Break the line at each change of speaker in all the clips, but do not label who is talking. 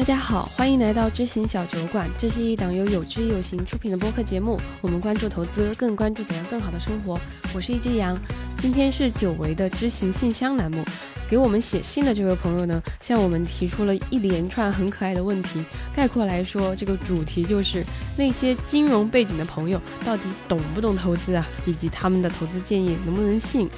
大家好，欢迎来到知行小酒馆。这是一档由有知有行出品的播客节目。我们关注投资，更关注怎样更好的生活。我是一只羊。今天是久违的知行信箱栏目。给我们写信的这位朋友呢，向我们提出了一连串很可爱的问题。概括来说，这个主题就是那些金融背景的朋友到底懂不懂投资啊，以及他们的投资建议能不能信。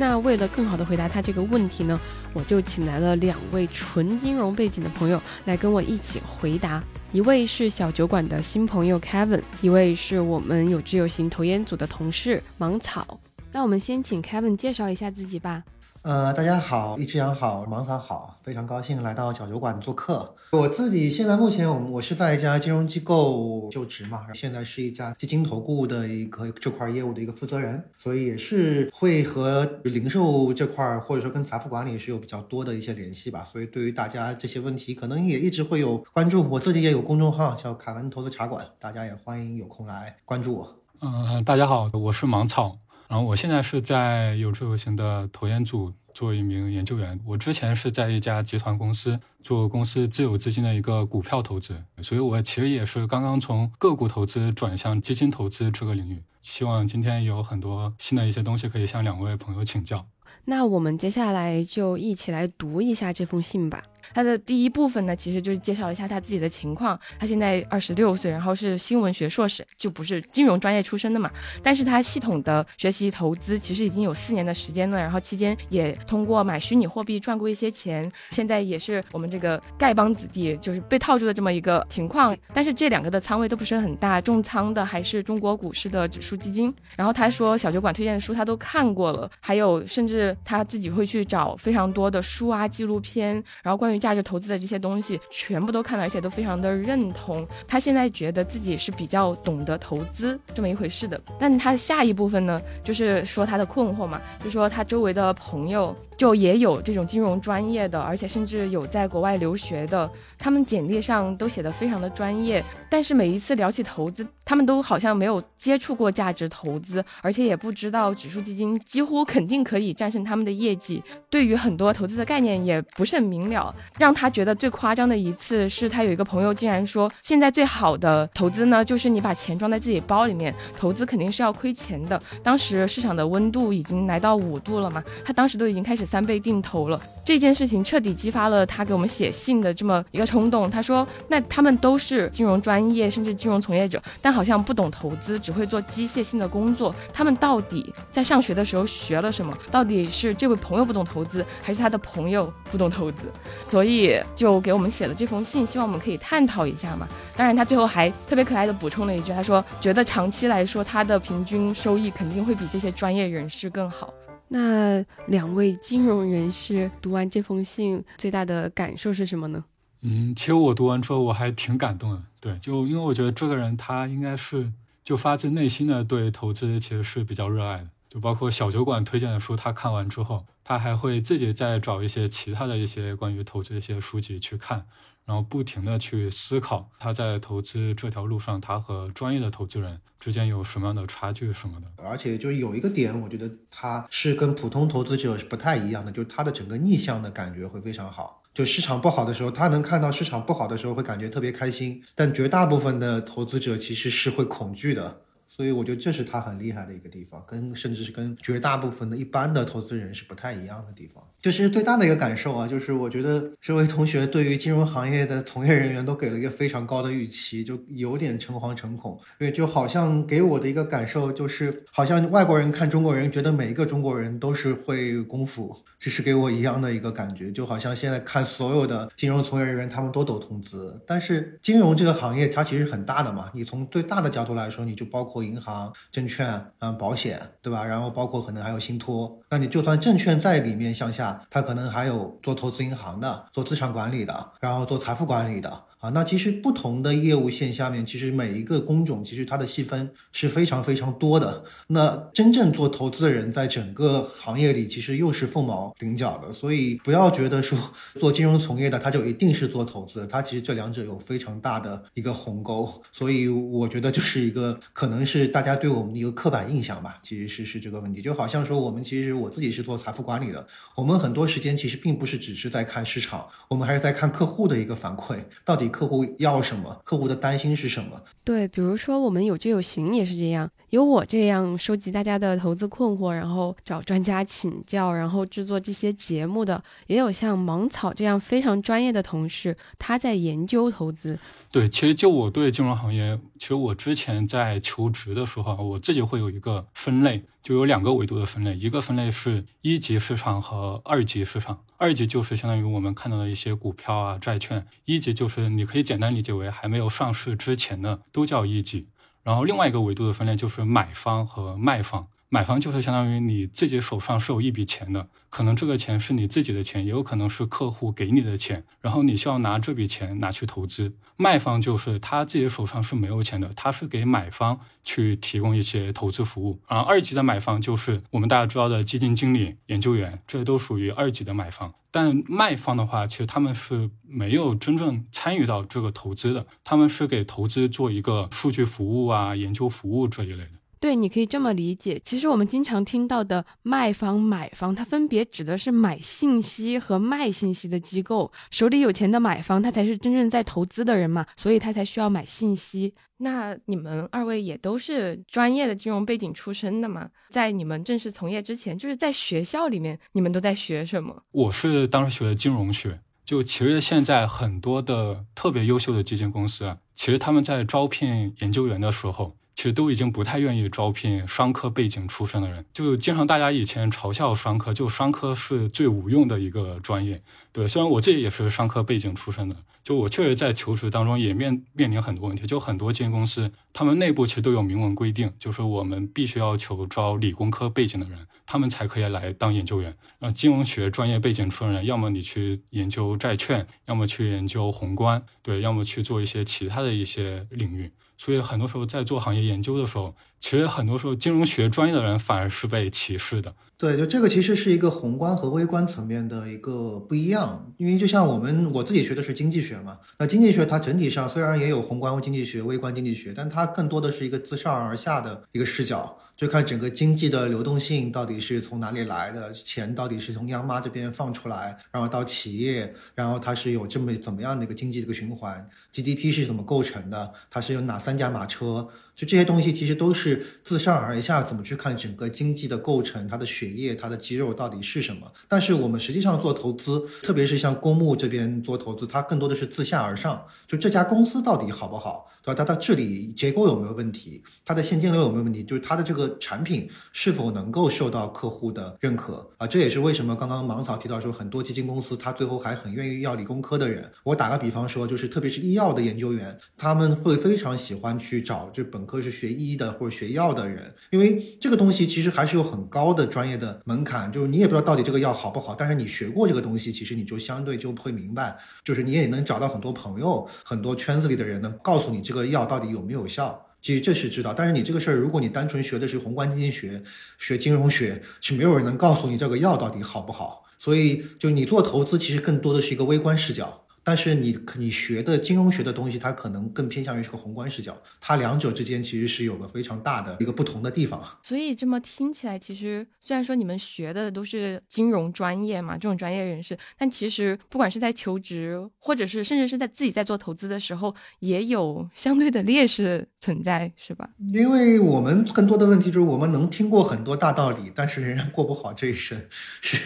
那为了更好的回答他这个问题呢，我就请来了两位纯金融背景的朋友来跟我一起回答。一位是小酒馆的新朋友 Kevin，一位是我们有知有行投研组的同事芒草。那我们先请 Kevin 介绍一下自己吧。
呃，大家好，一只羊好，芒草好，非常高兴来到小酒馆做客。我自己现在目前我我是在一家金融机构就职嘛，现在是一家基金投顾的一个这块业务的一个负责人，所以也是会和零售这块或者说跟财富管理是有比较多的一些联系吧。所以对于大家这些问题，可能也一直会有关注。我自己也有公众号叫凯文投资茶馆，大家也欢迎有空来关注我。
嗯，大家好，我是芒草。然后我现在是在有志有行的投研组做一名研究员。我之前是在一家集团公司做公司自有资金的一个股票投资，所以我其实也是刚刚从个股投资转向基金投资这个领域。希望今天有很多新的一些东西可以向两位朋友请教。
那我们接下来就一起来读一下这封信吧。他的第一部分呢，其实就是介绍了一下他自己的情况。他现在二十六岁，然后是新闻学硕士，就不是金融专业出身的嘛。但是他系统的学习投资，其实已经有四年的时间了。然后期间也通过买虚拟货币赚过一些钱。现在也是我们这个丐帮子弟，就是被套住的这么一个情况。但是这两个的仓位都不是很大，重仓的还是中国股市的指数基金。然后他说，小酒馆推荐的书他都看过了，还有甚至他自己会去找非常多的书啊、纪录片，然后关于。价值投资的这些东西全部都看了，而且都非常的认同。他现在觉得自己是比较懂得投资这么一回事的。但他下一部分呢，就是说他的困惑嘛，就说他周围的朋友。就也有这种金融专业的，而且甚至有在国外留学的，他们简历上都写的非常的专业，但是每一次聊起投资，他们都好像没有接触过价值投资，而且也不知道指数基金几乎肯定可以战胜他们的业绩，对于很多投资的概念也不是很明了。让他觉得最夸张的一次是他有一个朋友竟然说，现在最好的投资呢，就是你把钱装在自己包里面，投资肯定是要亏钱的。当时市场的温度已经来到五度了嘛，他当时都已经开始。三倍定投了，这件事情彻底激发了他给我们写信的这么一个冲动。他说：“那他们都是金融专业，甚至金融从业者，但好像不懂投资，只会做机械性的工作。他们到底在上学的时候学了什么？到底是这位朋友不懂投资，还是他的朋友不懂投资？所以就给我们写了这封信，希望我们可以探讨一下嘛。当然，他最后还特别可爱的补充了一句，他说：觉得长期来说，他的平均收益肯定会比这些专业人士更好。”那两位金融人士读完这封信，最大的感受是什么呢？
嗯，其实我读完之后我还挺感动的。对，就因为我觉得这个人他应该是就发自内心的对投资其实是比较热爱的。就包括小酒馆推荐的书，他看完之后，他还会自己再找一些其他的一些关于投资的一些书籍去看。然后不停的去思考，他在投资这条路上，他和专业的投资人之间有什么样的差距什么的。
而且就有一个点，我觉得他是跟普通投资者是不太一样的，就是他的整个逆向的感觉会非常好。就市场不好的时候，他能看到市场不好的时候会感觉特别开心，但绝大部分的投资者其实是会恐惧的。所以我觉得这是他很厉害的一个地方，跟甚至是跟绝大部分的一般的投资人是不太一样的地方。就是最大的一个感受啊，就是我觉得这位同学对于金融行业的从业人员都给了一个非常高的预期，就有点诚惶诚恐。因为就好像给我的一个感受就是，好像外国人看中国人，觉得每一个中国人都是会功夫，这是给我一样的一个感觉。就好像现在看所有的金融从业人员，他们都懂投资，但是金融这个行业它其实很大的嘛。你从最大的角度来说，你就包括银行、证券、嗯保险，对吧？然后包括可能还有信托。那你就算证券在里面向下。它可能还有做投资银行的，做资产管理的，然后做财富管理的，啊。那其实不同的业务线下面，其实每一个工种其实它的细分是非常非常多的。那真正做投资的人，在整个行业里其实又是凤毛麟角的。所以不要觉得说做金融从业的他就一定是做投资，他其实这两者有非常大的一个鸿沟。所以我觉得就是一个可能是是大家对我们的一个刻板印象吧，其实是是这个问题。就好像说我们其实我自己是做财富管理的，我们很多时间其实并不是只是在看市场，我们还是在看客户的一个反馈，到底客户要什么，客户的担心是什么。
对，比如说我们有就有行也是这样，有我这样收集大家的投资困惑，然后找专家请教，然后制作这些节目的，也有像芒草这样非常专业的同事，他在研究投资。
对，其实就我对金融行业，其实我之前在求职的时候，我自己会有一个分类，就有两个维度的分类，一个分类是一级市场和二级市场。二级就是相当于我们看到的一些股票啊、债券，一级就是你可以简单理解为还没有上市之前的都叫一级。然后另外一个维度的分类就是买方和卖方。买方就是相当于你自己手上是有一笔钱的，可能这个钱是你自己的钱，也有可能是客户给你的钱，然后你需要拿这笔钱拿去投资。卖方就是他自己手上是没有钱的，他是给买方去提供一些投资服务。而二级的买方就是我们大家知道的基金经理、研究员，这都属于二级的买方。但卖方的话，其实他们是没有真正参与到这个投资的，他们是给投资做一个数据服务啊、研究服务这一类的。
对，你可以这么理解。其实我们经常听到的卖方、买方，它分别指的是买信息和卖信息的机构。手里有钱的买方，他才是真正在投资的人嘛，所以他才需要买信息。那你们二位也都是专业的金融背景出身的嘛？在你们正式从业之前，就是在学校里面，你们都在学什么？
我是当时学的金融学。就其实现在很多的特别优秀的基金公司，其实他们在招聘研究员的时候。其实都已经不太愿意招聘商科背景出身的人，就经常大家以前嘲笑商科，就商科是最无用的一个专业。对，虽然我自己也是商科背景出身的，就我确实在求职当中也面面临很多问题。就很多基金公司，他们内部其实都有明文规定，就是我们必须要求招理工科背景的人，他们才可以来当研究员。那金融学专业背景出身人，要么你去研究债券，要么去研究宏观，对，要么去做一些其他的一些领域。所以很多时候在做行业研究的时候，其实很多时候金融学专业的人反而是被歧视的。
对，就这个其实是一个宏观和微观层面的一个不一样。因为就像我们我自己学的是经济学嘛，那经济学它整体上虽然也有宏观经济学、微观经济学，但它更多的是一个自上而下的一个视角。就看整个经济的流动性到底是从哪里来的，钱到底是从央妈这边放出来，然后到企业，然后它是有这么怎么样的一个经济的一个循环，GDP 是怎么构成的，它是有哪三驾马车，就这些东西其实都是自上而下怎么去看整个经济的构成，它的血液、它的肌肉到底是什么。但是我们实际上做投资，特别是像公募这边做投资，它更多的是自下而上，就这家公司到底好不好，对吧？它的治理结构有没有问题，它的现金流有没有问题，就是它的这个。产品是否能够受到客户的认可啊？这也是为什么刚刚芒草提到说，很多基金公司他最后还很愿意要理工科的人。我打个比方说，就是特别是医药的研究员，他们会非常喜欢去找就本科是学医的或者学药的人，因为这个东西其实还是有很高的专业的门槛，就是你也不知道到底这个药好不好，但是你学过这个东西，其实你就相对就会明白，就是你也能找到很多朋友，很多圈子里的人能告诉你这个药到底有没有效。其实这是知道，但是你这个事儿，如果你单纯学的是宏观经济学、学金融学，是没有人能告诉你这个药到底好不好。所以，就你做投资，其实更多的是一个微观视角。但是你你学的金融学的东西，它可能更偏向于是个宏观视角，它两者之间其实是有个非常大的一个不同的地方。
所以这么听起来，其实虽然说你们学的都是金融专业嘛，这种专业人士，但其实不管是在求职，或者是甚至是在自己在做投资的时候，也有相对的劣势存在，是吧？
因为我们更多的问题就是我们能听过很多大道理，但是仍然过不好这一生。是。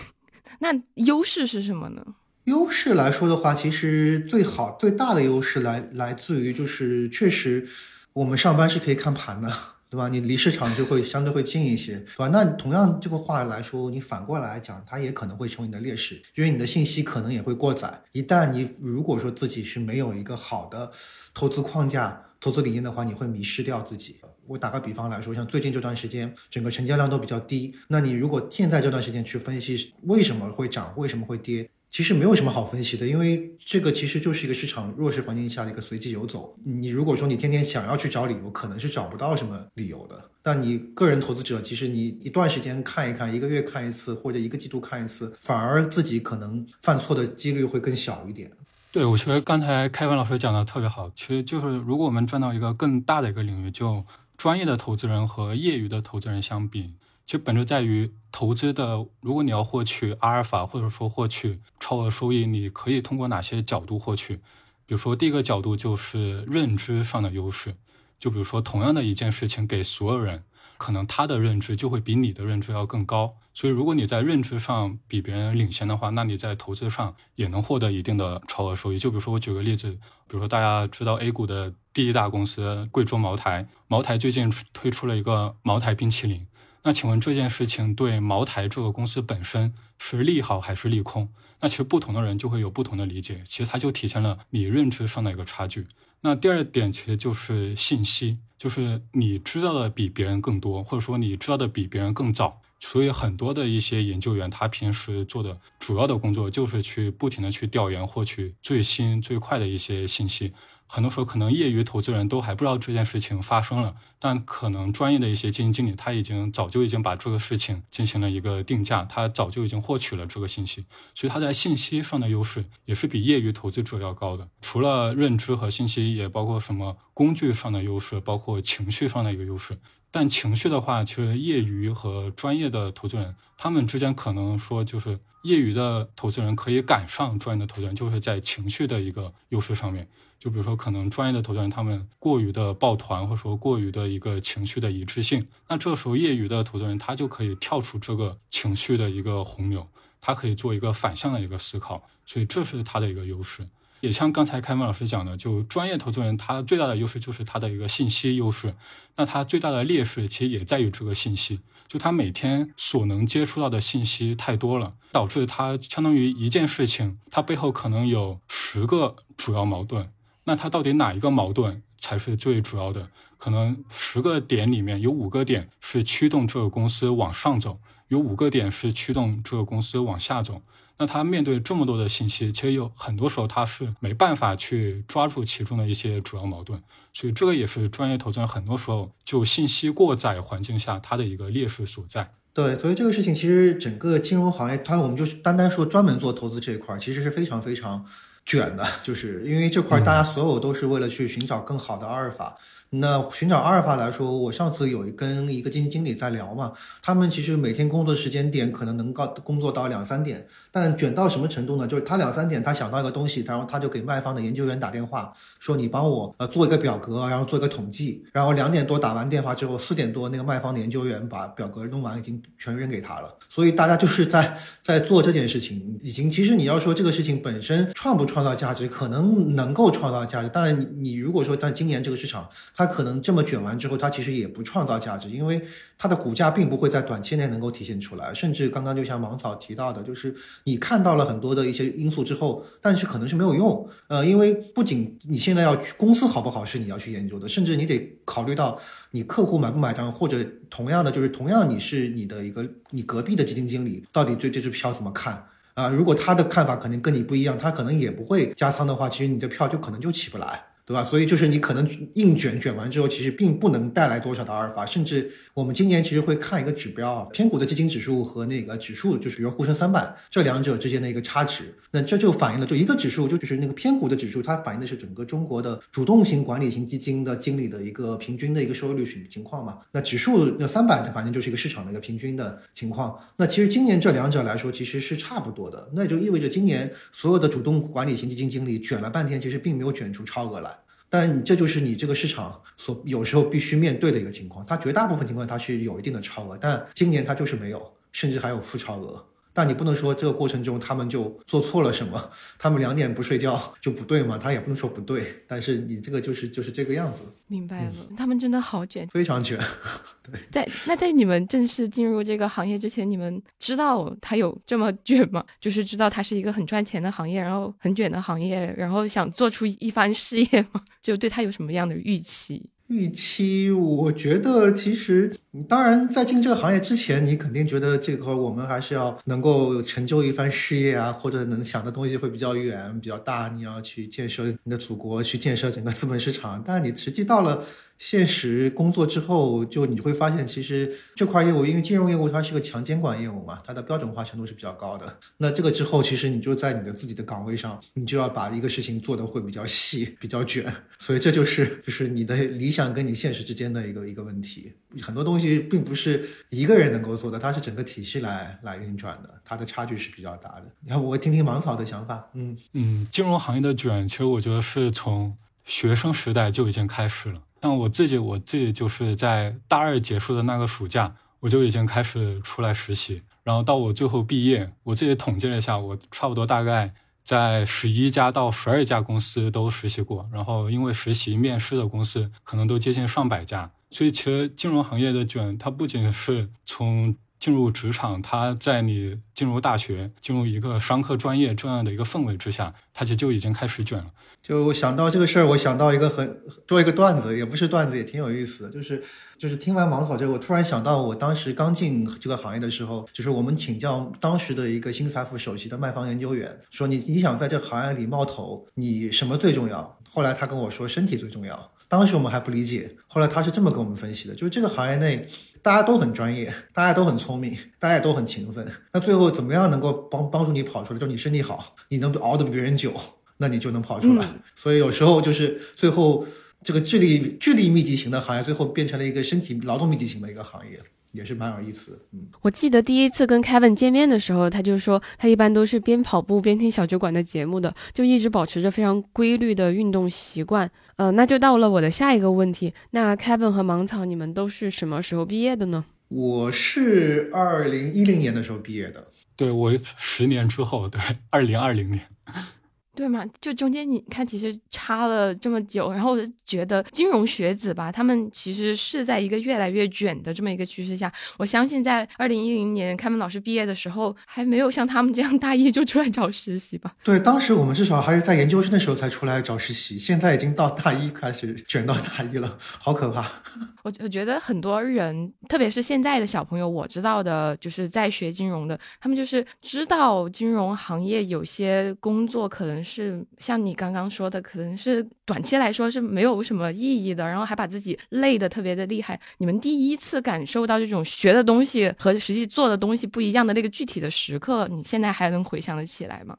那优势是什么呢？
优势来说的话，其实最好最大的优势来来自于就是确实，我们上班是可以看盘的，对吧？你离市场就会相对会近一些，对吧？那同样这个话来说，你反过来讲，它也可能会成为你的劣势，因为你的信息可能也会过载。一旦你如果说自己是没有一个好的投资框架、投资理念的话，你会迷失掉自己。我打个比方来说，像最近这段时间，整个成交量都比较低，那你如果现在这段时间去分析为什么会涨，为什么会跌？其实没有什么好分析的，因为这个其实就是一个市场弱势环境下的一个随机游走。你如果说你天天想要去找理由，可能是找不到什么理由的。但你个人投资者，其实你一段时间看一看，一个月看一次，或者一个季度看一次，反而自己可能犯错的几率会更小一点。
对，我觉得刚才开文老师讲的特别好，其实就是如果我们转到一个更大的一个领域，就专业的投资人和业余的投资人相比。其实本质在于投资的，如果你要获取阿尔法或者说获取超额收益，你可以通过哪些角度获取？比如说第一个角度就是认知上的优势，就比如说同样的一件事情给所有人，可能他的认知就会比你的认知要更高。所以如果你在认知上比别人领先的话，那你在投资上也能获得一定的超额收益。就比如说我举个例子，比如说大家知道 A 股的第一大公司贵州茅台，茅台最近推出了一个茅台冰淇淋。那请问这件事情对茅台这个公司本身是利好还是利空？那其实不同的人就会有不同的理解，其实它就体现了你认知上的一个差距。那第二点其实就是信息，就是你知道的比别人更多，或者说你知道的比别人更早。所以很多的一些研究员，他平时做的主要的工作就是去不停的去调研，获取最新最快的一些信息。很多时候，可能业余投资人都还不知道这件事情发生了，但可能专业的一些基金经理，他已经早就已经把这个事情进行了一个定价，他早就已经获取了这个信息，所以他在信息上的优势也是比业余投资者要高的。除了认知和信息，也包括什么工具上的优势，包括情绪上的一个优势。但情绪的话，其实业余和专业的投资人，他们之间可能说就是业余的投资人可以赶上专业的投资人，就是在情绪的一个优势上面。就比如说，可能专业的投资人他们过于的抱团，或者说过于的一个情绪的一致性，那这时候业余的投资人他就可以跳出这个情绪的一个洪流，他可以做一个反向的一个思考，所以这是他的一个优势。也像刚才开文老师讲的，就专业投资人他最大的优势就是他的一个信息优势，那他最大的劣势其实也在于这个信息，就他每天所能接触到的信息太多了，导致他相当于一件事情，它背后可能有十个主要矛盾。那它到底哪一个矛盾才是最主要的？可能十个点里面有五个点是驱动这个公司往上走，有五个点是驱动这个公司往下走。那他面对这么多的信息，其实有很多时候他是没办法去抓住其中的一些主要矛盾。所以这个也是专业投资人很多时候就信息过载环境下它的一个劣势所在。
对，所以这个事情其实整个金融行业，它我们就是单单说专门做投资这一块，其实是非常非常。卷的，就是因为这块大家所有都是为了去寻找更好的阿尔法。那寻找阿尔法来说，我上次有跟一个基金经理在聊嘛，他们其实每天工作时间点可能能高工作到两三点，但卷到什么程度呢？就是他两三点他想到一个东西，然后他就给卖方的研究员打电话，说你帮我呃做一个表格，然后做一个统计，然后两点多打完电话之后，四点多那个卖方的研究员把表格弄完，已经全扔给他了。所以大家就是在在做这件事情，已经其实你要说这个事情本身创不创造价值，可能能够创造价值，但你如果说在今年这个市场。它可能这么卷完之后，它其实也不创造价值，因为它的股价并不会在短期内能够体现出来。甚至刚刚就像芒草提到的，就是你看到了很多的一些因素之后，但是可能是没有用。呃，因为不仅你现在要公司好不好是你要去研究的，甚至你得考虑到你客户买不买账，或者同样的就是同样你是你的一个你隔壁的基金经理到底对这支票怎么看啊？如果他的看法可能跟你不一样，他可能也不会加仓的话，其实你的票就可能就起不来。对吧？所以就是你可能硬卷卷完之后，其实并不能带来多少的阿尔法，甚至我们今年其实会看一个指标，偏股的基金指数和那个指数，就是沪深三百这两者之间的一个差值。那这就反映了，就一个指数，就就是那个偏股的指数，它反映的是整个中国的主动型管理型基金的经理的一个平均的一个收益率情情况嘛。那指数那三百，它反正就是一个市场的一个平均的情况。那其实今年这两者来说，其实是差不多的。那就意味着今年所有的主动管理型基金经理卷了半天，其实并没有卷出超额来。但这就是你这个市场所有时候必须面对的一个情况，它绝大部分情况它是有一定的超额，但今年它就是没有，甚至还有负超额。但你不能说这个过程中他们就做错了什么，他们两点不睡觉就不对嘛？他也不能说不对，但是你这个就是就是这个样子。
明白了，他们真的好卷，
非常卷。对，
在那在你们正式进入这个行业之前，你们知道他有这么卷吗？就是知道它是一个很赚钱的行业，然后很卷的行业，然后想做出一番事业吗？就对他有什么样的预期？
预期，我觉得其实，当然在进这个行业之前，你肯定觉得这个我们还是要能够成就一番事业啊，或者能想的东西会比较远、比较大，你要去建设你的祖国，去建设整个资本市场。但你实际到了。现实工作之后，就你会发现，其实这块业务，因为金融业务它是个强监管业务嘛，它的标准化程度是比较高的。那这个之后，其实你就在你的自己的岗位上，你就要把一个事情做的会比较细、比较卷。所以这就是就是你的理想跟你现实之间的一个一个问题。很多东西并不是一个人能够做的，它是整个体系来来运转的，它的差距是比较大的。你看，我听听芒草的想法。
嗯嗯，金融行业的卷，其实我觉得是从学生时代就已经开始了。像我自己，我自己就是在大二结束的那个暑假，我就已经开始出来实习，然后到我最后毕业，我自己统计了一下，我差不多大概在十一家到十二家公司都实习过，然后因为实习面试的公司可能都接近上百家，所以其实金融行业的卷，它不仅是从进入职场，他在你进入大学、进入一个商科专业这样的一个氛围之下，他其实就已经开始卷了。
就想到这个事儿，我想到一个很做一个段子，也不是段子，也挺有意思的。就是就是听完芒草这个，我突然想到，我当时刚进这个行业的时候，就是我们请教当时的一个新财富首席的卖方研究员，说你你想在这行业里冒头，你什么最重要？后来他跟我说，身体最重要。当时我们还不理解，后来他是这么跟我们分析的，就是这个行业内。大家都很专业，大家都很聪明，大家也都很勤奋。那最后怎么样能够帮帮助你跑出来？就你身体好，你能熬得比别人久，那你就能跑出来。所以有时候就是最后这个智力智力密集型的行业，最后变成了一个身体劳动密集型的一个行业。也是蛮有意思的，嗯，
我记得第一次跟 Kevin 见面的时候，他就说他一般都是边跑步边听小酒馆的节目的，就一直保持着非常规律的运动习惯。呃，那就到了我的下一个问题，那 Kevin 和芒草，你们都是什么时候毕业的呢？
我是二零一零年的时候毕业的，
对我十年之后，对，二零二零年。
对嘛？就中间你看，其实差了这么久，然后我就觉得金融学子吧，他们其实是在一个越来越卷的这么一个趋势下。我相信在二零一零年开门老师毕业的时候，还没有像他们这样大一就出来找实习吧？
对，当时我们至少还是在研究生的时候才出来找实习，现在已经到大一开始卷到大一了，好可怕。
我我觉得很多人，特别是现在的小朋友，我知道的就是在学金融的，他们就是知道金融行业有些工作可能是。是像你刚刚说的，可能是短期来说是没有什么意义的，然后还把自己累得特别的厉害。你们第一次感受到这种学的东西和实际做的东西不一样的那个具体的时刻，你现在还能回想得起来吗？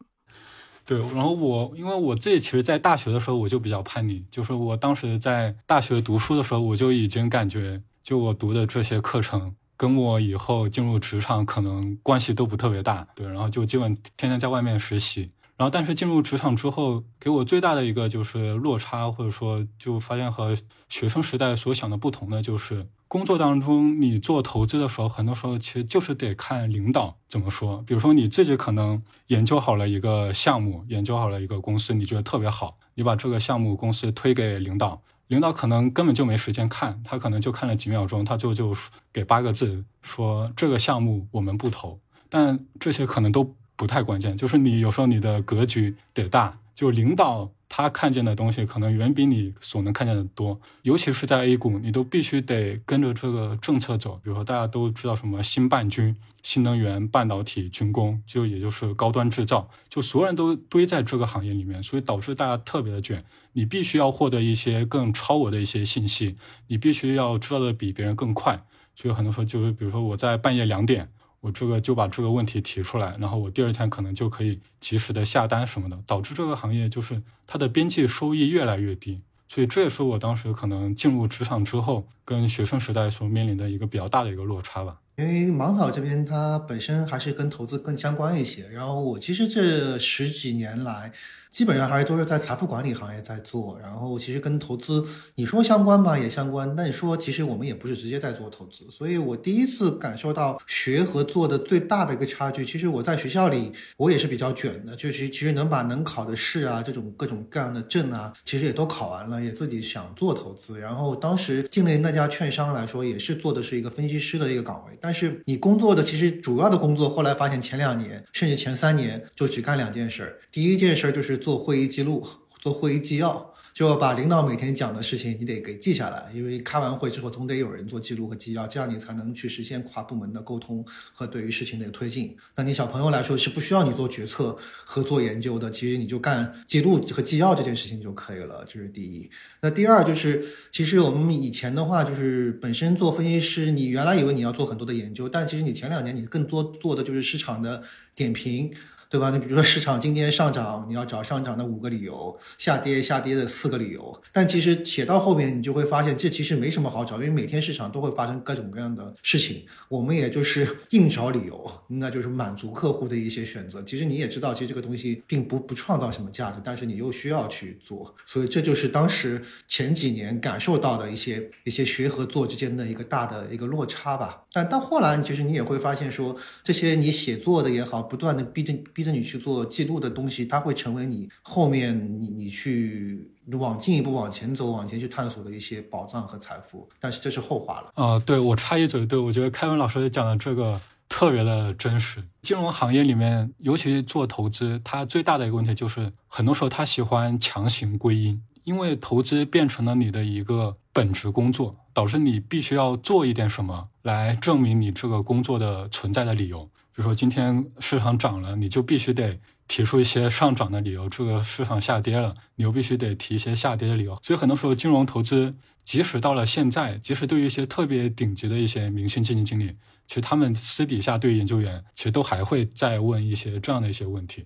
对，然后我因为我自己其实，在大学的时候我就比较叛逆，就是我当时在大学读书的时候，我就已经感觉，就我读的这些课程跟我以后进入职场可能关系都不特别大。对，然后就基本天天在外面实习。然后，但是进入职场之后，给我最大的一个就是落差，或者说就发现和学生时代所想的不同的，就是工作当中你做投资的时候，很多时候其实就是得看领导怎么说。比如说你自己可能研究好了一个项目，研究好了一个公司，你觉得特别好，你把这个项目公司推给领导，领导可能根本就没时间看，他可能就看了几秒钟，他就就给八个字说这个项目我们不投。但这些可能都。不太关键，就是你有时候你的格局得大，就领导他看见的东西可能远比你所能看见的多，尤其是在 A 股，你都必须得跟着这个政策走。比如说大家都知道什么新半军、新能源、半导体、军工，就也就是高端制造，就所有人都堆在这个行业里面，所以导致大家特别的卷。你必须要获得一些更超额的一些信息，你必须要知道的比别人更快。所以很多时候就是，比如说我在半夜两点。我这个就把这个问题提出来，然后我第二天可能就可以及时的下单什么的，导致这个行业就是它的边际收益越来越低，所以这也是我当时可能进入职场之后跟学生时代所面临的一个比较大的一个落差吧。
因为芒草这边它本身还是跟投资更相关一些，然后我其实这十几年来。基本上还是都是在财富管理行业在做，然后其实跟投资你说相关吧，也相关。但你说其实我们也不是直接在做投资，所以我第一次感受到学和做的最大的一个差距。其实我在学校里我也是比较卷的，就是其实能把能考的试啊，这种各种各样的证啊，其实也都考完了，也自己想做投资。然后当时进了那家券商来说，也是做的是一个分析师的一个岗位。但是你工作的其实主要的工作，后来发现前两年甚至前三年就只干两件事儿，第一件事儿就是。做会议记录，做会议纪要，就要把领导每天讲的事情你得给记下来，因为开完会之后总得有人做记录和纪要，这样你才能去实现跨部门的沟通和对于事情的推进。那你小朋友来说是不需要你做决策和做研究的，其实你就干记录和纪要这件事情就可以了，这是第一。那第二就是，其实我们以前的话就是本身做分析师，你原来以为你要做很多的研究，但其实你前两年你更多做的就是市场的点评。对吧？你比如说市场今天上涨，你要找上涨的五个理由；下跌下跌的四个理由。但其实写到后面，你就会发现这其实没什么好找，因为每天市场都会发生各种各样的事情。我们也就是硬找理由，那就是满足客户的一些选择。其实你也知道，其实这个东西并不不创造什么价值，但是你又需要去做，所以这就是当时前几年感受到的一些一些学和做之间的一个大的一个落差吧。但到后来，其实你也会发现说，这些你写作的也好，不断的逼着逼着你去做记录的东西，它会成为你后面你你去往进一步往前走、往前去探索的一些宝藏和财富。但是这是后话了。
啊，对我插一嘴，对我觉得凯文老师讲的这个特别的真实。金融行业里面，尤其做投资，它最大的一个问题就是，很多时候他喜欢强行归因，因为投资变成了你的一个本职工作，导致你必须要做一点什么来证明你这个工作的存在的理由。比如说今天市场涨了，你就必须得提出一些上涨的理由；这个市场下跌了，你又必须得提一些下跌的理由。所以很多时候，金融投资即使到了现在，即使对于一些特别顶级的一些明星基金经理，其实他们私底下对研究员，其实都还会再问一些这样的一些问题。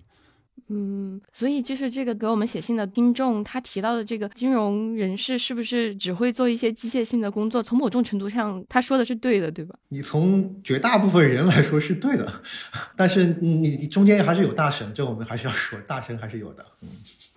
嗯，所以就是这个给我们写信的听众，他提到的这个金融人士是不是只会做一些机械性的工作？从某种程度上，他说的是对的，对吧？
你从绝大部分人来说是对的，但是你中间还是有大神，这我们还是要说，大神还是有的。嗯。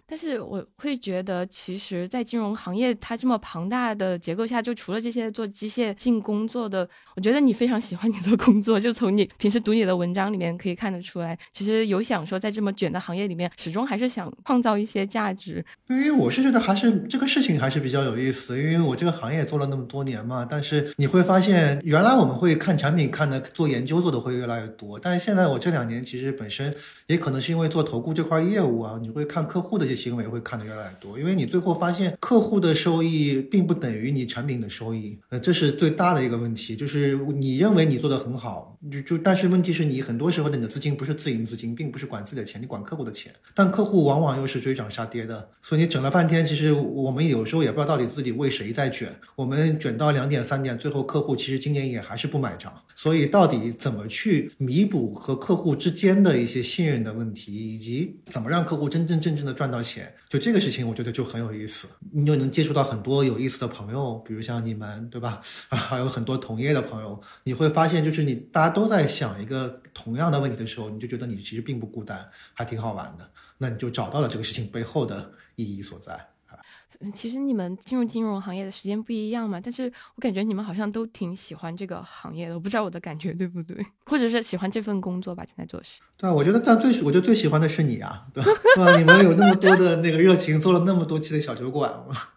但是我会觉得，其实，在金融行业它这么庞大的结构下，就除了这些做机械性工作的，我觉得你非常喜欢你的工作。就从你平时读你的文章里面可以看得出来，其实有想说，在这么卷的行业里面，始终还是想创造一些价值。
因为我是觉得，还是这个事情还是比较有意思。因为我这个行业做了那么多年嘛，但是你会发现，原来我们会看产品看的做研究做的会越来越多，但是现在我这两年其实本身也可能是因为做投顾这块业务啊，你会看客户的这些。行为会看得越来越多，因为你最后发现客户的收益并不等于你产品的收益，呃，这是最大的一个问题。就是你认为你做的很好，就就但是问题是你很多时候你的资金不是自营资金，并不是管自己的钱，你管客户的钱，但客户往往又是追涨杀跌的，所以你整了半天，其实我们有时候也不知道到底自己为谁在卷。我们卷到两点三点，最后客户其实今年也还是不买账，所以到底怎么去弥补和客户之间的一些信任的问题，以及怎么让客户真真正正的赚到。钱就这个事情，我觉得就很有意思，你就能接触到很多有意思的朋友，比如像你们，对吧？还有很多同业的朋友，你会发现，就是你大家都在想一个同样的问题的时候，你就觉得你其实并不孤单，还挺好玩的。那你就找到了这个事情背后的意义所在。
其实你们进入金融行业的时间不一样嘛，但是我感觉你们好像都挺喜欢这个行业的，我不知道我的感觉对不对，或者是喜欢这份工作吧，现在做事。
对，我觉得但最我觉得最喜欢的是你啊，对吧？你们有那么多的那个热情，做了那么多期的小酒馆，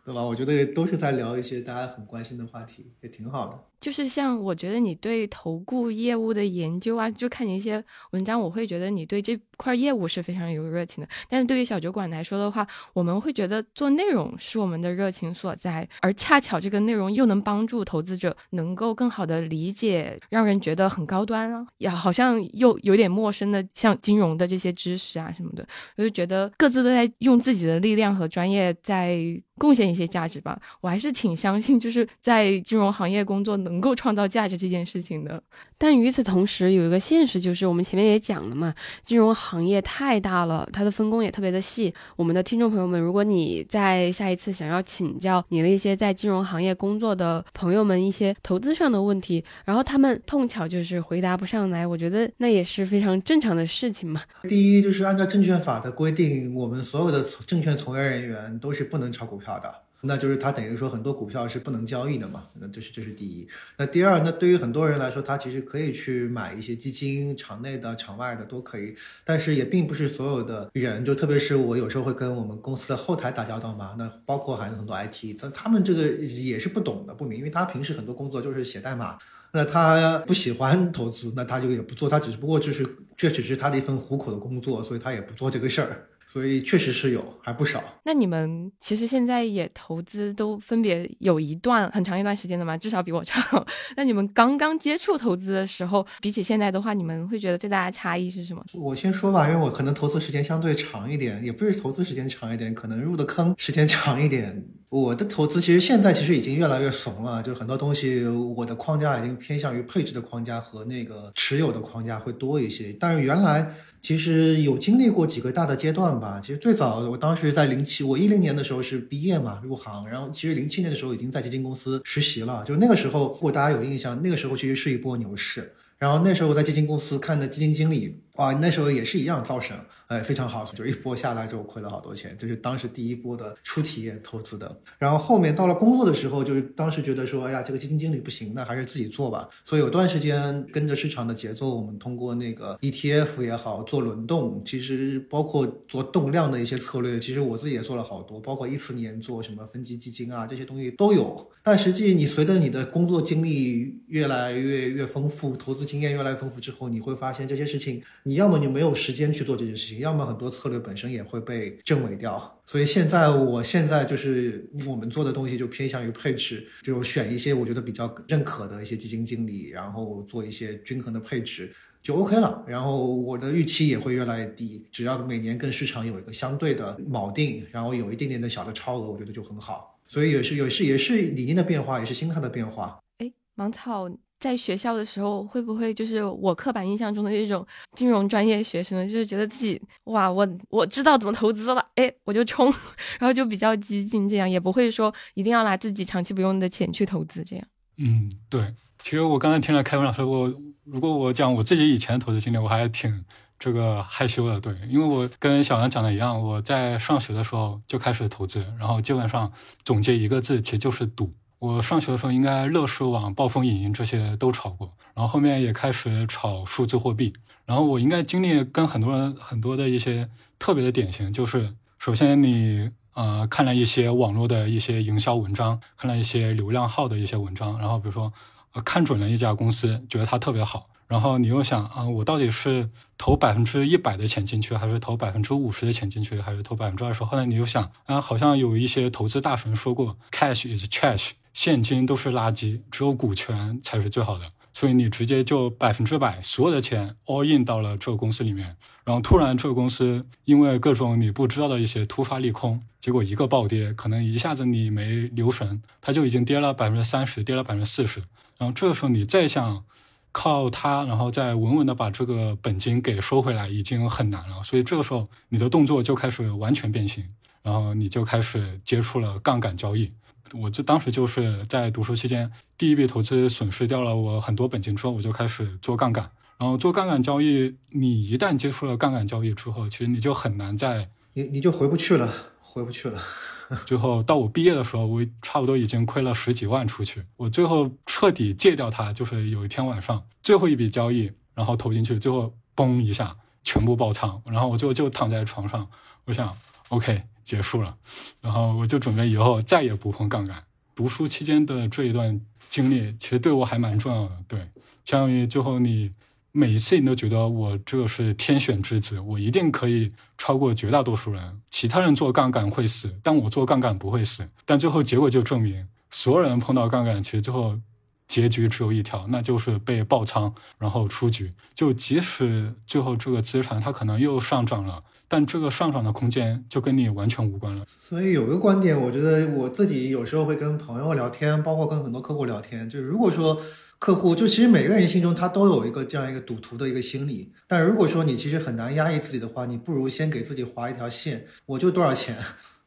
对吧？我觉得都是在聊一些大家很关心的话题，也挺好的。
就是像我觉得你对投顾业务的研究啊，就看你一些文章，我会觉得你对这块业务是非常有热情的。但是对于小酒馆来说的话，我们会觉得做内容是我们的热情所在，而恰巧这个内容又能帮助投资者能够更好的理解，让人觉得很高端啊，也好像又有点陌生的，像金融的这些知识啊什么的，我就觉得各自都在用自己的力量和专业在。贡献一些价值吧，我还是挺相信，就是在金融行业工作能够创造价值这件事情的。但与此同时，有一个现实就是，我们前面也讲了嘛，金融行业太大了，它的分工也特别的细。我们的听众朋友们，如果你在下一次想要请教你的一些在金融行业工作的朋友们一些投资上的问题，然后他们碰巧就是回答不上来，我觉得那也是非常正常的事情嘛。
第一，就是按照证券法的规定，我们所有的证券从业人员都是不能炒股票。的，那就是他等于说很多股票是不能交易的嘛，那这是这是第一。那第二，那对于很多人来说，他其实可以去买一些基金，场内的、场外的都可以，但是也并不是所有的人，就特别是我有时候会跟我们公司的后台打交道嘛，那包括还有很多 IT，他他们这个也是不懂的、不明，因为他平时很多工作就是写代码。那他不喜欢投资，那他就也不做，他只不过就是这只是他的一份糊口的工作，所以他也不做这个事儿。所以确实是有，还不少。
那你们其实现在也投资都分别有一段很长一段时间的嘛，至少比我长。那你们刚刚接触投资的时候，比起现在的话，你们会觉得最大的差异是什么？
我先说吧，因为我可能投资时间相对长一点，也不是投资时间长一点，可能入的坑时间长一点。我的投资其实现在其实已经越来越怂了，就很多东西我的框架已经偏向于配置的框架和那个持有的框架会多一些。但是原来其实有经历过几个大的阶段吧。其实最早我当时在零七，我一零年的时候是毕业嘛入行，然后其实零七年的时候已经在基金公司实习了。就那个时候，如果大家有印象，那个时候其实是一波牛市。然后那时候我在基金公司看的基金经理。哇，那时候也是一样造神，哎，非常好，就一波下来之后亏了好多钱，就是当时第一波的初体验投资的。然后后面到了工作的时候，就是当时觉得说，哎呀，这个基金经理不行，那还是自己做吧。所以有段时间跟着市场的节奏，我们通过那个 ETF 也好，做轮动，其实包括做动量的一些策略，其实我自己也做了好多，包括一四年做什么分级基金啊，这些东西都有。但实际你随着你的工作经历越来越越丰富，投资经验越来越丰富之后，你会发现这些事情。你要么你没有时间去做这件事情，要么很多策略本身也会被证伪掉。所以现在，我现在就是我们做的东西就偏向于配置，就选一些我觉得比较认可的一些基金经理，然后做一些均衡的配置就 OK 了。然后我的预期也会越来越低，只要每年跟市场有一个相对的锚定，然后有一点点的小的超额，我觉得就很好。所以也是，也是，也是理念的变化，也是心态的变化。
哎，芒草。在学校的时候，会不会就是我刻板印象中的这种金融专业学生呢，就是觉得自己哇，我我知道怎么投资了，哎，我就冲，然后就比较激进，这样也不会说一定要拿自己长期不用的钱去投资，这样。
嗯，对。其实我刚才听了凯文老师，我如果我讲我自己以前的投资经历，我还挺这个害羞的，对，因为我跟小杨讲的一样，我在上学的时候就开始投资，然后基本上总结一个字，其实就是赌。我上学的时候，应该乐视网、暴风影音这些都炒过，然后后面也开始炒数字货币。然后我应该经历跟很多人很多的一些特别的典型，就是首先你呃看了一些网络的一些营销文章，看了一些流量号的一些文章，然后比如说呃看准了一家公司，觉得它特别好。然后你又想啊，我到底是投百分之一百的钱进去，还是投百分之五十的钱进去，还是投百分之二十？后来你又想啊，好像有一些投资大神说过，cash is trash，现金都是垃圾，只有股权才是最好的。所以你直接就百分之百所有的钱 all in 到了这个公司里面，然后突然这个公司因为各种你不知道的一些突发利空，结果一个暴跌，可能一下子你没留神，它就已经跌了百分之三十，跌了百分之四十。然后这个时候你再想。靠它，然后再稳稳的把这个本金给收回来，已经很难了。所以这个时候，你的动作就开始完全变形，然后你就开始接触了杠杆交易。我就当时就是在读书期间，第一笔投资损失掉了我很多本金之后，我就开始做杠杆。然后做杠杆交易，你一旦接触了杠杆交易之后，其实你就很难再
你你就回不去了，回不去了。
最后到我毕业的时候，我差不多已经亏了十几万出去。我最后彻底戒掉它，就是有一天晚上最后一笔交易，然后投进去，最后嘣一下全部爆仓，然后我就就躺在床上，我想 OK 结束了，然后我就准备以后再也不碰杠杆。读书期间的这一段经历，其实对我还蛮重要的。对，相当于最后你。每一次你都觉得我这个是天选之子，我一定可以超过绝大多数人。其他人做杠杆会死，但我做杠杆不会死。但最后结果就证明，所有人碰到杠杆，其实最后结局只有一条，那就是被爆仓，然后出局。就即使最后这个资产它可能又上涨了，但这个上涨的空间就跟你完全无关了。
所以有一个观点，我觉得我自己有时候会跟朋友聊天，包括跟很多客户聊天，就是如果说。客户就其实每个人心中他都有一个这样一个赌徒的一个心理，但如果说你其实很难压抑自己的话，你不如先给自己划一条线，我就多少钱。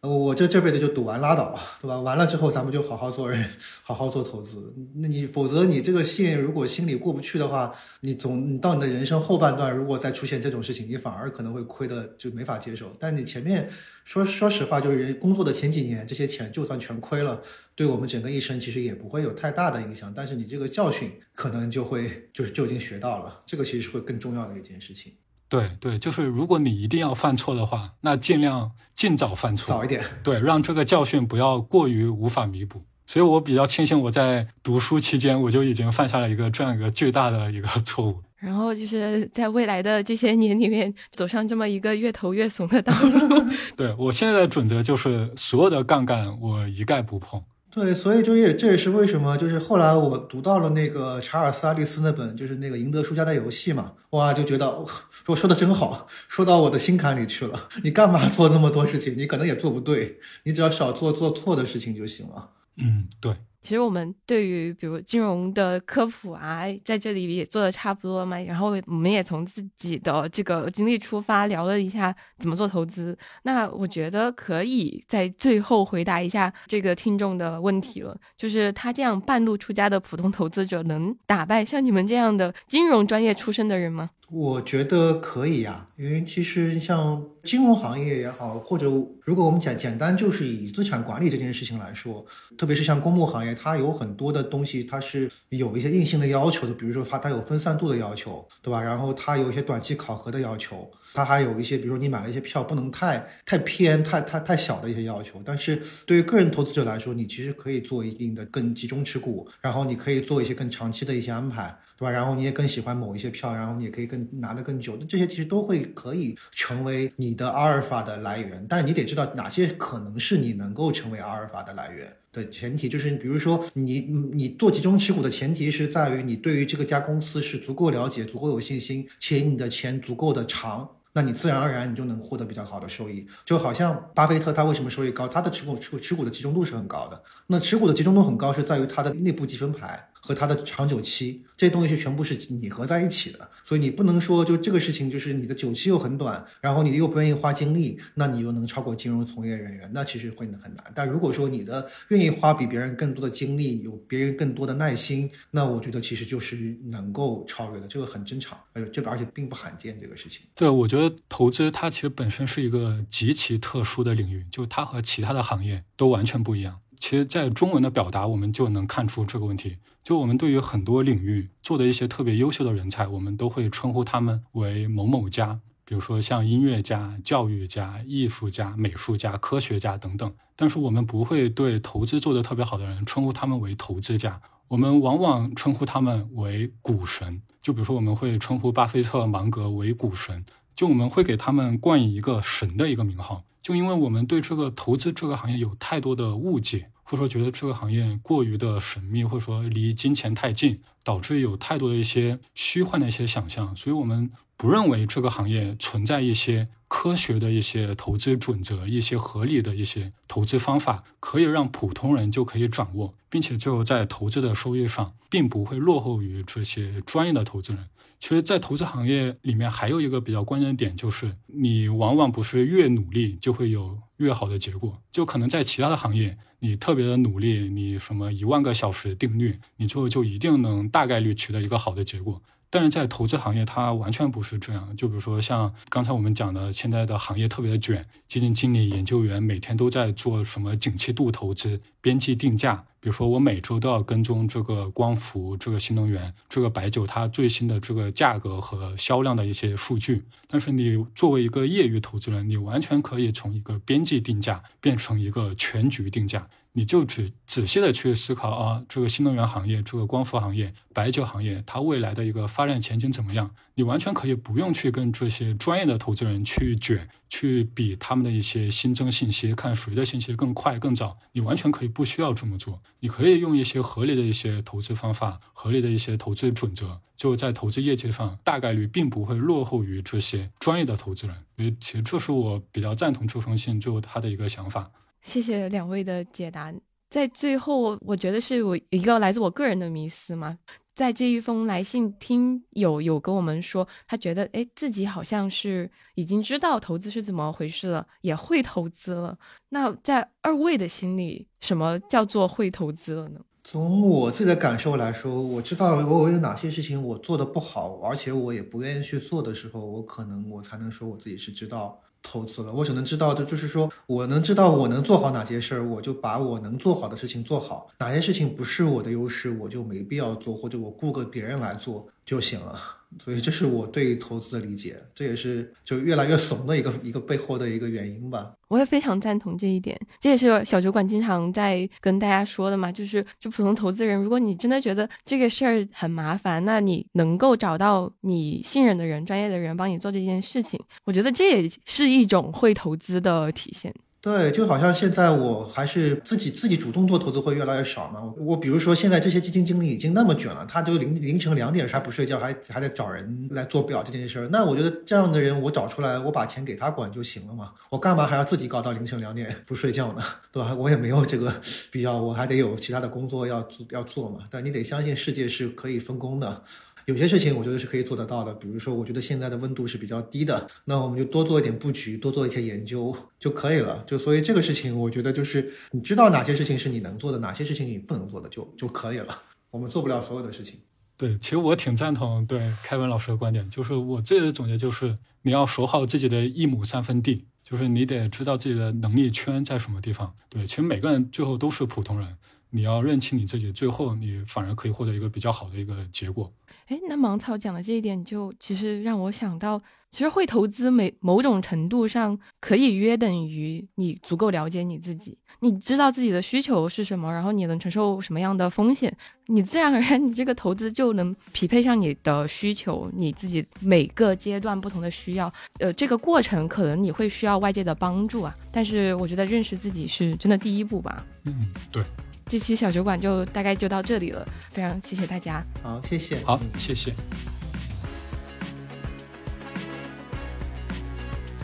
呃我这这辈子就赌完拉倒，对吧？完了之后咱们就好好做人，好好做投资。那你否则你这个线如果心里过不去的话，你总你到你的人生后半段，如果再出现这种事情，你反而可能会亏的就没法接受。但你前面说说实话，就是人工作的前几年，这些钱就算全亏了，对我们整个一生其实也不会有太大的影响。但是你这个教训可能就会就是就已经学到了，这个其实是会更重要的一件事情。
对对，就是如果你一定要犯错的话，那尽量尽早犯错，
早一点。
对，让这个教训不要过于无法弥补。所以我比较庆幸我在读书期间我就已经犯下了一个这样一个巨大的一个错误。
然后就是在未来的这些年里面走上这么一个越投越怂的道路。
对我现在的准则就是所有的杠杆我一概不碰。
对，所以这也这也是为什么，就是后来我读到了那个查尔斯·阿利斯那本，就是那个赢得输家的游戏嘛，哇，就觉得我说的真好，说到我的心坎里去了。你干嘛做那么多事情？你可能也做不对，你只要少做做错的事情就行了。
嗯，对。
其实我们对于比如金融的科普啊，在这里也做的差不多了嘛。然后我们也从自己的这个经历出发，聊了一下怎么做投资。那我觉得可以在最后回答一下这个听众的问题了，就是他这样半路出家的普通投资者，能打败像你们这样的金融专业出身的人吗？
我觉得可以呀，因为其实像金融行业也好，或者如果我们简简单就是以资产管理这件事情来说，特别是像公募行业，它有很多的东西，它是有一些硬性的要求的，比如说它它有分散度的要求，对吧？然后它有一些短期考核的要求，它还有一些，比如说你买了一些票不能太太偏、太太太小的一些要求。但是对于个人投资者来说，你其实可以做一定的更集中持股，然后你可以做一些更长期的一些安排。对吧？然后你也更喜欢某一些票，然后你也可以更拿得更久。那这些其实都会可以成为你的阿尔法的来源，但你得知道哪些可能是你能够成为阿尔法的来源的前提。就是比如说你你做集中持股的前提是在于你对于这个家公司是足够了解、足够有信心，且你的钱足够的长，那你自然而然你就能获得比较好的收益。就好像巴菲特他为什么收益高？他的持股持持股的集中度是很高的。那持股的集中度很高是在于它的内部积分牌。和它的长久期，这东西是全部是拟合在一起的，所以你不能说就这个事情就是你的久期又很短，然后你又不愿意花精力，那你又能超过金融从业人员，那其实会很难。但如果说你的愿意花比别人更多的精力，有别人更多的耐心，那我觉得其实就是能够超越的，这个很正常，而且这而且并不罕见这个事情。
对，我觉得投资它其实本身是一个极其特殊的领域，就它和其他的行业都完全不一样。其实，在中文的表达，我们就能看出这个问题。就我们对于很多领域做的一些特别优秀的人才，我们都会称呼他们为某某家。比如说像音乐家、教育家、艺术家、美术家、科学家等等。但是我们不会对投资做得特别好的人称呼他们为投资家，我们往往称呼他们为股神。就比如说，我们会称呼巴菲特、芒格为股神，就我们会给他们冠以一个神的一个名号。就因为我们对这个投资这个行业有太多的误解。或者说觉得这个行业过于的神秘，或者说离金钱太近，导致有太多的一些虚幻的一些想象，所以我们不认为这个行业存在一些科学的一些投资准则，一些合理的一些投资方法，可以让普通人就可以掌握，并且最后在投资的收益上，并不会落后于这些专业的投资人。其实，在投资行业里面，还有一个比较关键的点，就是你往往不是越努力就会有越好的结果。就可能在其他的行业，你特别的努力，你什么一万个小时定律，你就就一定能大概率取得一个好的结果。但是在投资行业，它完全不是这样。就比如说像刚才我们讲的，现在的行业特别的卷，基金经理、研究员每天都在做什么景气度投资、边际定价。比如说我每周都要跟踪这个光伏、这个新能源、这个白酒它最新的这个价格和销量的一些数据。但是你作为一个业余投资人，你完全可以从一个边际定价变成一个全局定价。你就只仔细的去思考啊，这个新能源行业、这个光伏行业、白酒行业，它未来的一个发展前景怎么样？你完全可以不用去跟这些专业的投资人去卷，去比他们的一些新增信息，看谁的信息更快更早。你完全可以不需要这么做，你可以用一些合理的一些投资方法、合理的一些投资准则，就在投资业绩上大概率并不会落后于这些专业的投资人。所以，其实这是我比较赞同这封信最后他的一个想法。
谢谢两位的解答。在最后，我觉得是我一个来自我个人的迷思嘛。在这一封来信，听友有跟我们说，他觉得哎，自己好像是已经知道投资是怎么回事了，也会投资了。那在二位的心里，什么叫做会投资了呢？
从我自己的感受来说，我知道我有哪些事情我做的不好，而且我也不愿意去做的时候，我可能我才能说我自己是知道。投资了，我只能知道的就是说，我能知道我能做好哪些事儿，我就把我能做好的事情做好。哪些事情不是我的优势，我就没必要做，或者我雇个别人来做。就行了。所以这是我对投资的理解，这也是就越来越怂的一个一个背后的一个原因吧。
我也非常赞同这一点，这也是小酒馆经常在跟大家说的嘛，就是就普通投资人，如果你真的觉得这个事儿很麻烦，那你能够找到你信任的人、专业的人帮你做这件事情，我觉得这也是一种会投资的体现。
对，就好像现在我还是自己自己主动做投资会越来越少嘛。我比如说现在这些基金经理已经那么卷了，他就凌凌晨两点还不睡觉，还还得找人来做表这件事儿。那我觉得这样的人我找出来，我把钱给他管就行了嘛。我干嘛还要自己搞到凌晨两点不睡觉呢？对吧？我也没有这个必要，我还得有其他的工作要做要做嘛。但你得相信世界是可以分工的。有些事情我觉得是可以做得到的，比如说，我觉得现在的温度是比较低的，那我们就多做一点布局，多做一些研究就可以了。就所以这个事情，我觉得就是你知道哪些事情是你能做的，哪些事情你不能做的，就就可以了。我们做不了所有的事情。
对，其实我挺赞同对凯文老师的观点，就是我自己的总结就是你要守好自己的一亩三分地，就是你得知道自己的能力圈在什么地方。对，其实每个人最后都是普通人，你要认清你自己，最后你反而可以获得一个比较好的一个结果。
哎，那芒草讲的这一点，就其实让我想到，其实会投资，每某种程度上可以约等于你足够了解你自己，你知道自己的需求是什么，然后你能承受什么样的风险，你自然而然，你这个投资就能匹配上你的需求，你自己每个阶段不同的需要。呃，这个过程可能你会需要外界的帮助啊，但是我觉得认识自己是真的第一步吧。
嗯，对。
这期小酒馆就大概就到这里了，非常谢谢大家。
好，谢谢。
好，谢谢。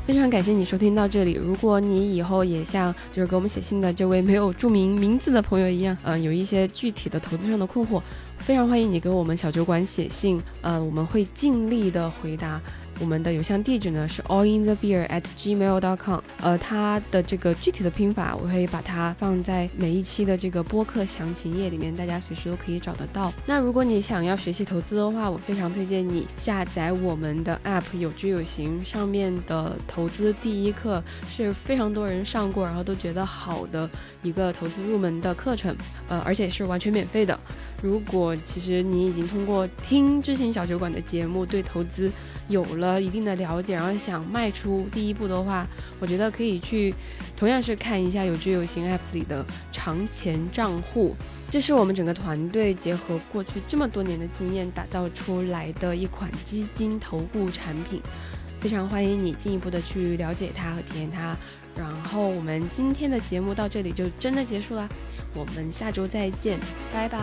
非常感谢你收听到这里。如果你以后也像就是给我们写信的这位没有注明名字的朋友一样，嗯，有一些具体的投资上的困惑，非常欢迎你给我们小酒馆写信，呃，我们会尽力的回答。我们的邮箱地址呢是 allinthebeer@gmail.com，呃，它的这个具体的拼法我会把它放在每一期的这个播客详情页里面，大家随时都可以找得到。那如果你想要学习投资的话，我非常推荐你下载我们的 app 有知有行，上面的投资第一课是非常多人上过，然后都觉得好的一个投资入门的课程，呃，而且是完全免费的。如果其实你已经通过听知行小酒馆的节目对投资有了一定的了解，然后想迈出第一步的话，我觉得可以去同样是看一下有知有行 App 里的长钱账户，这是我们整个团队结合过去这么多年的经验打造出来的一款基金投顾产品，非常欢迎你进一步的去了解它和体验它。然后我们今天的节目到这里就真的结束了。我们下周再见，拜拜。